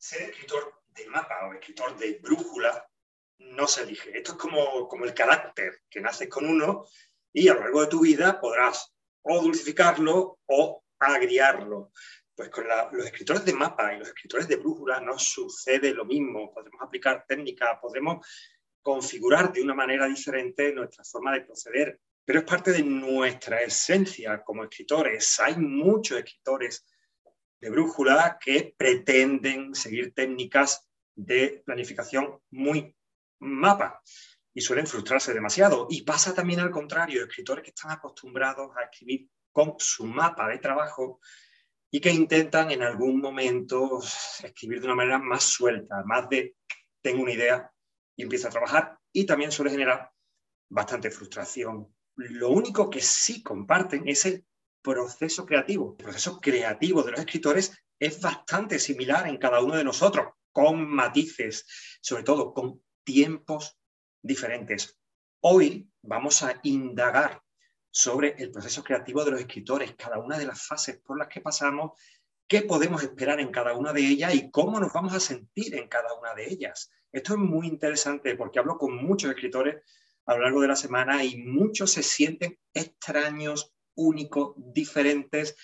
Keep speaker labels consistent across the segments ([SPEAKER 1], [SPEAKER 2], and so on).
[SPEAKER 1] ser escritor de mapa o escritor de brújula no se elige. Esto es como, como el carácter, que naces con uno y a lo largo de tu vida podrás o dulcificarlo o agriarlo. Pues con los escritores de mapa y los escritores de brújula no sucede lo mismo. Podremos aplicar técnicas, podremos configurar de una manera diferente nuestra forma de proceder, pero es parte de nuestra esencia como escritores. Hay muchos escritores de brújula que pretenden seguir técnicas de planificación muy mapa y suelen frustrarse demasiado. Y pasa también al contrario, escritores que están acostumbrados a escribir con su mapa de trabajo y que intentan en algún momento escribir de una manera más suelta, más de tengo una idea y empiezo a trabajar y también suele generar bastante frustración. Lo único que sí comparten es el proceso creativo. El proceso creativo de los escritores es bastante similar en cada uno de nosotros, con matices, sobre todo con tiempos diferentes. Hoy vamos a indagar sobre el proceso creativo de los escritores, cada una de las fases por las que pasamos, qué podemos esperar en cada una de ellas y cómo nos vamos a sentir en cada una de ellas. Esto es muy interesante porque hablo con muchos escritores a lo largo de la semana y muchos se sienten extraños, únicos, diferentes.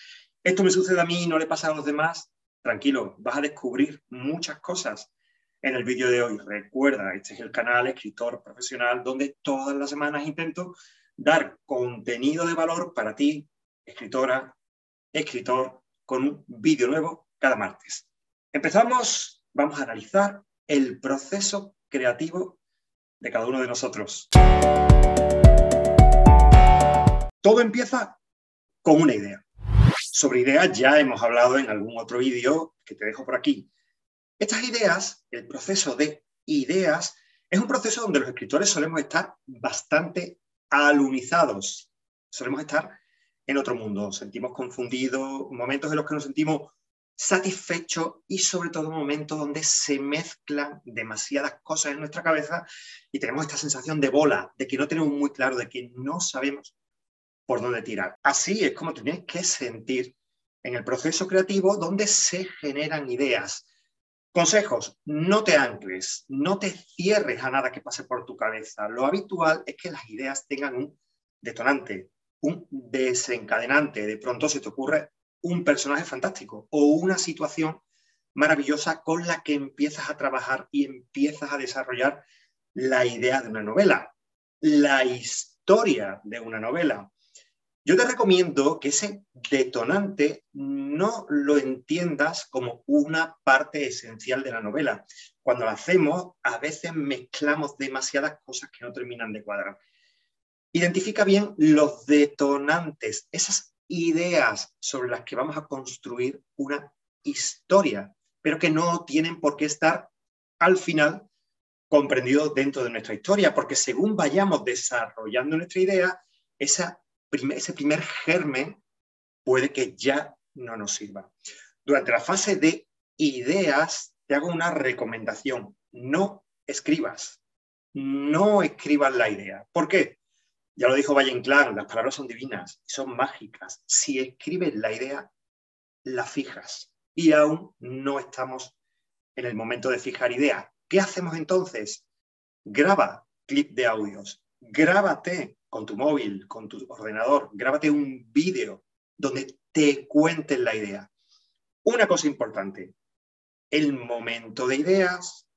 [SPEAKER 1] Esto me sucede a mí y no le pasa a los demás. Tranquilo, vas a descubrir muchas cosas en el vídeo de hoy. Recuerda, este es el canal Escritor Profesional, donde todas las semanas intento dar contenido de valor para ti, escritora, escritor, con un vídeo nuevo cada martes. Empezamos, vamos a analizar el proceso creativo de cada uno de nosotros. Todo empieza con una idea. Sobre ideas ya hemos hablado en algún otro vídeo que te dejo por aquí. Estas ideas, el proceso de ideas, es un proceso donde los escritores solemos estar bastante alunizados, solemos estar en otro mundo, sentimos confundidos, momentos en los que nos sentimos satisfechos y sobre todo momentos donde se mezclan demasiadas cosas en nuestra cabeza y tenemos esta sensación de bola, de que no tenemos muy claro, de que no sabemos por dónde tirar. Así es como tenéis que sentir en el proceso creativo donde se generan ideas, Consejos, no te ancles, no te cierres a nada que pase por tu cabeza. Lo habitual es que las ideas tengan un detonante, un desencadenante. De pronto se te ocurre un personaje fantástico o una situación maravillosa con la que empiezas a trabajar y empiezas a desarrollar la idea de una novela, la historia de una novela. Yo te recomiendo que ese detonante no lo entiendas como una parte esencial de la novela. Cuando lo hacemos, a veces mezclamos demasiadas cosas que no terminan de cuadrar. Identifica bien los detonantes, esas ideas sobre las que vamos a construir una historia, pero que no tienen por qué estar al final comprendidos dentro de nuestra historia, porque según vayamos desarrollando nuestra idea, esa ese primer germen puede que ya no nos sirva. Durante la fase de ideas, te hago una recomendación. No escribas. No escribas la idea. ¿Por qué? Ya lo dijo Valle Inclán, las palabras son divinas, son mágicas. Si escribes la idea, la fijas. Y aún no estamos en el momento de fijar idea. ¿Qué hacemos entonces? Graba clip de audios. Grábate con tu móvil, con tu ordenador, grábate un vídeo donde te cuenten la idea. Una cosa importante, el momento de ideas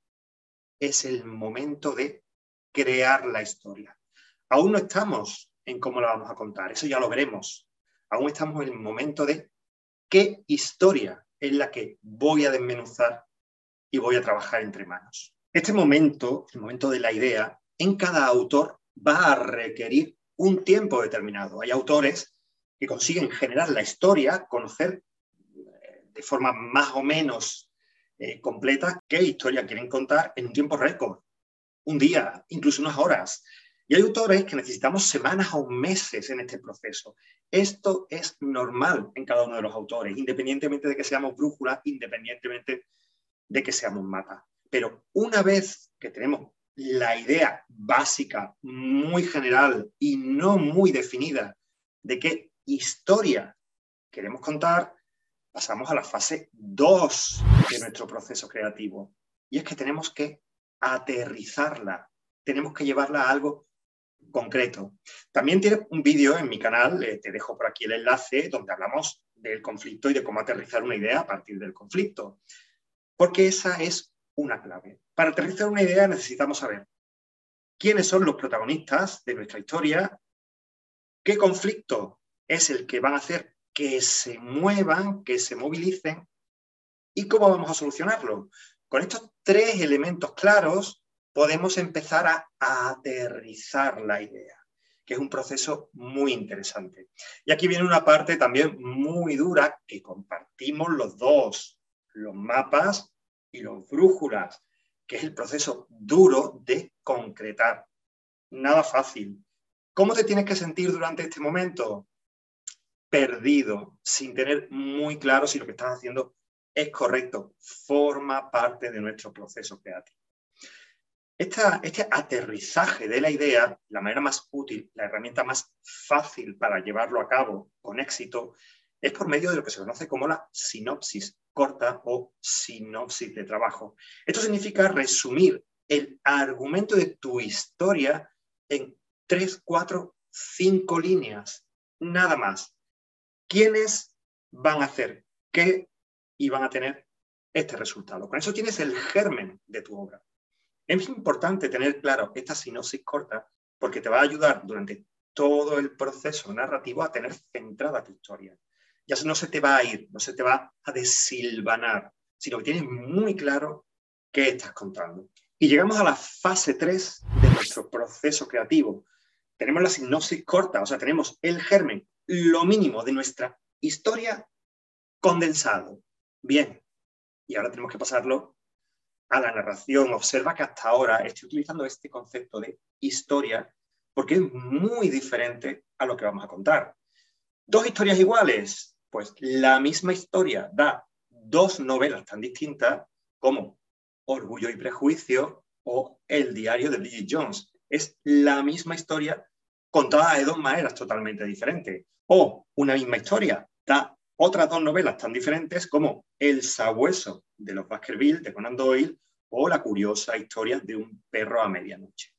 [SPEAKER 1] es el momento de crear la historia. Aún no estamos en cómo la vamos a contar, eso ya lo veremos. Aún estamos en el momento de qué historia es la que voy a desmenuzar y voy a trabajar entre manos. Este momento, el momento de la idea, en cada autor va a requerir un tiempo determinado. Hay autores que consiguen generar la historia, conocer eh, de forma más o menos eh, completa qué historia quieren contar en un tiempo récord, un día, incluso unas horas. Y hay autores que necesitamos semanas o meses en este proceso. Esto es normal en cada uno de los autores, independientemente de que seamos brújula, independientemente de que seamos mapa. Pero una vez que tenemos la idea básica, muy general y no muy definida de qué historia queremos contar, pasamos a la fase 2. de nuestro proceso creativo. Y es que tenemos que aterrizarla, tenemos que llevarla a algo concreto. También tiene un vídeo en mi canal, eh, te dejo por aquí el enlace, donde hablamos del conflicto y de cómo aterrizar una idea a partir del conflicto. Porque esa es una clave. Para aterrizar una idea necesitamos saber quiénes son los protagonistas de nuestra historia, qué conflicto es el que van a hacer que se muevan, que se movilicen y cómo vamos a solucionarlo. Con estos tres elementos claros podemos empezar a aterrizar la idea, que es un proceso muy interesante. Y aquí viene una parte también muy dura que compartimos los dos, los mapas y los brújulas, que es el proceso duro de concretar. Nada fácil. ¿Cómo te tienes que sentir durante este momento? Perdido, sin tener muy claro si lo que estás haciendo es correcto, forma parte de nuestro proceso creativo. este aterrizaje de la idea, la manera más útil, la herramienta más fácil para llevarlo a cabo con éxito, es por medio de lo que se conoce como la sinopsis corta o sinopsis de trabajo. Esto significa resumir el argumento de tu historia en tres, cuatro, cinco líneas, nada más. ¿Quiénes van a hacer qué y van a tener este resultado. Con eso tienes el germen de tu obra. Es importante tener claro esta sinopsis corta porque te va a ayudar durante todo el proceso narrativo a tener centrada tu historia. Ya no se te va a ir, no se te va a desilvanar, sino que tienes muy claro qué estás contando. Y llegamos a la fase 3 de nuestro proceso creativo. Tenemos la sinopsis corta, o sea, tenemos el germen, lo mínimo de nuestra historia condensado. Bien, y ahora tenemos que pasarlo a la narración. Observa que hasta ahora estoy utilizando este concepto de historia porque es muy diferente a lo que vamos a contar. Dos historias iguales, pues la misma historia da dos novelas tan distintas como Orgullo y Prejuicio o El diario de Bridget Jones. Es la misma historia contada de dos maneras totalmente diferentes. O una misma historia da otras dos novelas tan diferentes como El sabueso de los Baskerville de Conan Doyle o La curiosa historia de un perro a medianoche.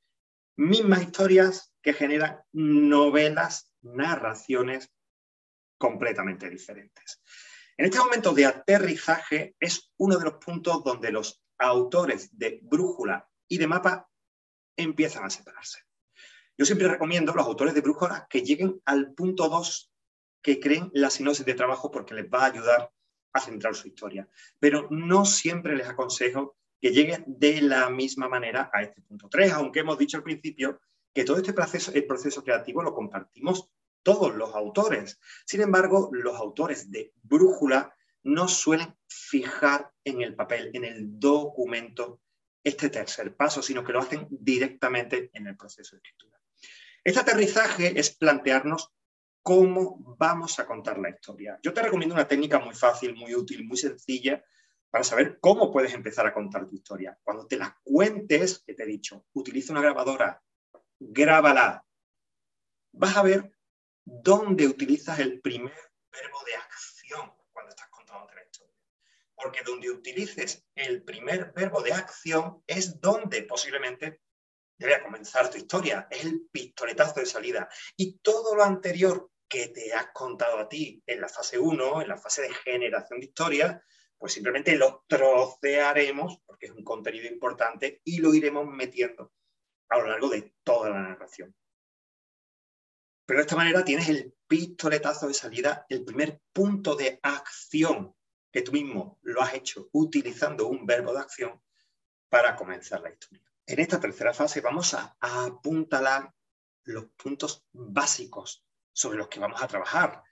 [SPEAKER 1] Mismas historias que generan novelas, narraciones completamente diferentes. En este momento de aterrizaje es uno de los puntos donde los autores de brújula y de mapa empiezan a separarse. Yo siempre recomiendo a los autores de brújula que lleguen al punto 2 que creen la sinopsis de trabajo porque les va a ayudar a centrar su historia. Pero no siempre les aconsejo que lleguen de la misma manera a este punto 3, aunque hemos dicho al principio que todo este proceso, el proceso creativo lo compartimos todos los autores. Sin embargo, los autores de Brújula no suelen fijar en el papel, en el documento, este tercer paso, sino que lo hacen directamente en el proceso de escritura. Este aterrizaje es plantearnos cómo vamos a contar la historia. Yo te recomiendo una técnica muy fácil, muy útil, muy sencilla para saber cómo puedes empezar a contar tu historia. Cuando te la cuentes, que te he dicho, utiliza una grabadora, grábala. Vas a ver dónde utilizas el primer verbo de acción cuando estás contando la historia. Porque donde utilices el primer verbo de acción es donde posiblemente debe comenzar tu historia, es el pistoletazo de salida. Y todo lo anterior que te has contado a ti en la fase 1, en la fase de generación de historia, pues simplemente lo trocearemos, porque es un contenido importante, y lo iremos metiendo a lo largo de toda la narración. Pero de esta manera tienes el pistoletazo de salida, el primer punto de acción que tú mismo lo has hecho utilizando un verbo de acción para comenzar la historia. En esta tercera fase vamos a, apuntalar los puntos básicos sobre los que vamos a trabajar.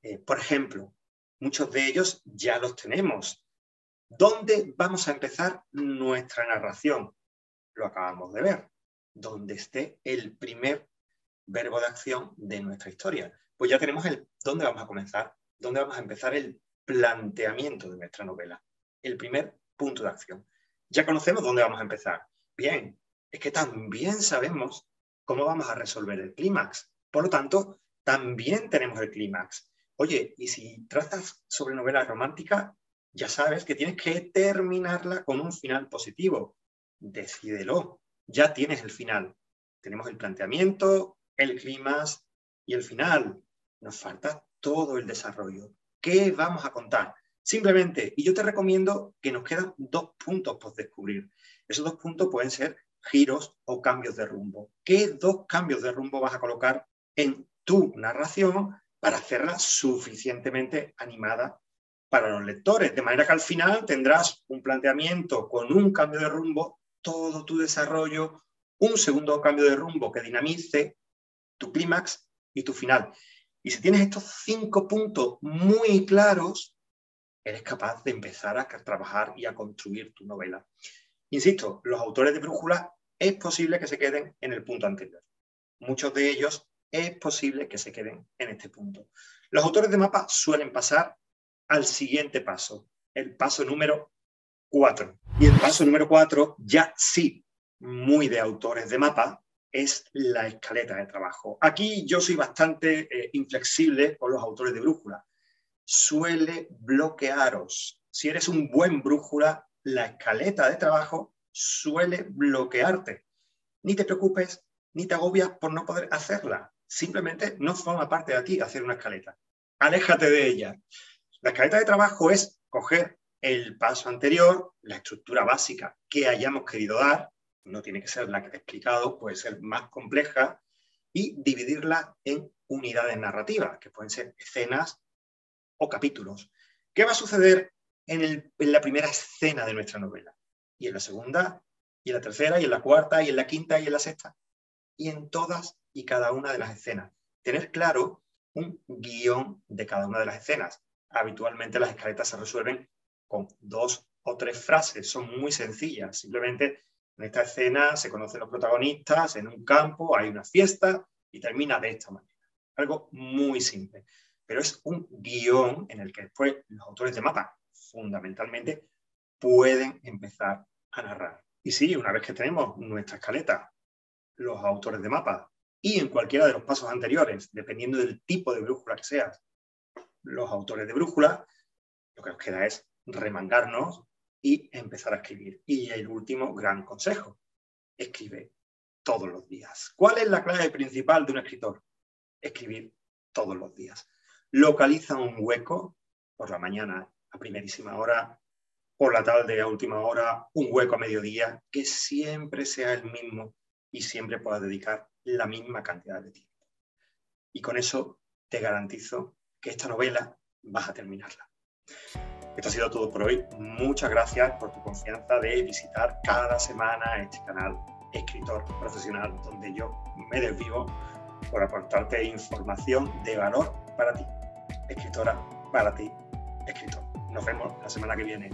[SPEAKER 1] Eh, por ejemplo, muchos de ellos ya los tenemos. ¿Dónde vamos a empezar nuestra narración? Lo acabamos de ver. Donde esté el primer verbo de acción de nuestra historia. Pues ya tenemos el dónde vamos a comenzar, dónde vamos a empezar el planteamiento de nuestra novela, el primer punto de acción. Ya conocemos dónde vamos a empezar. Bien, es que también sabemos cómo vamos a resolver el clímax. Por lo tanto, también tenemos el clímax. Oye, y si tratas sobre novela romántica, ya sabes que tienes que terminarla con un final positivo. Decídelo, ya tienes el final. Tenemos el planteamiento, el clima y el final. Nos falta todo el desarrollo. ¿Qué vamos a contar? Simplemente, y yo te recomiendo que nos quedan dos puntos por descubrir. Esos dos puntos pueden ser giros o cambios de rumbo. ¿Qué dos cambios de rumbo vas a colocar en tu narración para hacerla suficientemente animada para los lectores? De manera que al final tendrás un planteamiento con un cambio de rumbo, todo tu desarrollo, un segundo cambio de rumbo que dinamice tu clímax y tu final. Y si tienes estos cinco puntos muy claros, eres capaz de empezar a trabajar y a construir tu novela. Insisto, los autores de brújula es posible que se queden en el punto anterior. Muchos de ellos es posible que se queden en este punto. Los autores de mapa suelen pasar al siguiente paso, el paso número 4. Y el paso número 4, ya sí, muy de autores de mapa, es la escaleta de trabajo. Aquí yo soy bastante eh, inflexible con los autores de brújula. Suele bloquearos. Si eres un buen brújula, la escaleta de trabajo suele bloquearte. Ni te preocupes, ni te agobias por no poder hacerla. Simplemente no forma parte de ti hacer una escaleta. Aléjate de ella. La escaleta de trabajo es coger el paso anterior, la estructura básica que hayamos querido dar, no tiene que ser la que te he explicado, puede ser más compleja, y dividirla en unidades narrativas, que pueden ser escenas o capítulos. ¿Qué va a suceder en, la primera escena de nuestra novela? Y en la segunda, y en la tercera, y en la cuarta, y en la quinta, y en la sexta. Y en todas y cada una de las escenas. Tener claro un guion de cada una de las escenas. Habitualmente las escaletas se resuelven con dos o tres frases, son muy sencillas. Simplemente en esta escena se conocen los protagonistas en un campo, hay una fiesta y termina de esta manera. Algo muy simple. Pero es un guion en el que después los autores de mapa, fundamentalmente, pueden empezar a narrar. Y sí, una vez que tenemos nuestra escaleta, los autores de mapa, y en cualquiera de los pasos anteriores, dependiendo del tipo de brújula que seas, los autores de brújula, lo que nos queda es remangarnos y empezar a escribir. Y el último gran consejo, escribe todos los días. ¿Cuál es la clave principal de un escritor? Escribir todos los días. Localiza un hueco por la mañana a primerísima hora, por la tarde a última hora, un hueco a mediodía, que siempre sea el mismo y siempre puedas dedicar la misma cantidad de tiempo. Y con eso te garantizo que esta novela vas a terminarla. Esto ha sido todo por hoy. Muchas gracias por tu confianza de visitar cada semana este canal Escritor Profesional, donde yo me desvivo por aportarte información de valor para ti. Escritora para ti, escritor. Nos vemos la semana que viene.